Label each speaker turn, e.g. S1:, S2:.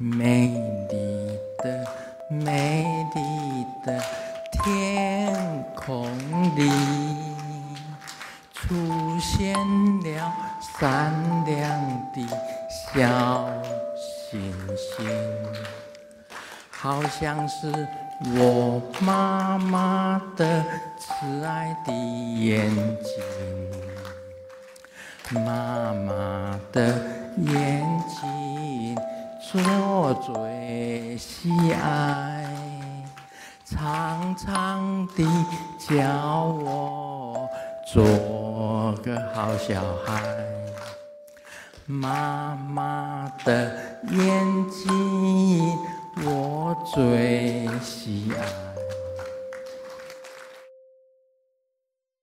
S1: 美丽的、美丽的天空里，出现了闪亮的小星星，好像是我妈妈的慈爱的眼睛。妈妈的眼，我最喜爱，常常的叫我做个好小孩。妈妈的眼睛，我最喜爱。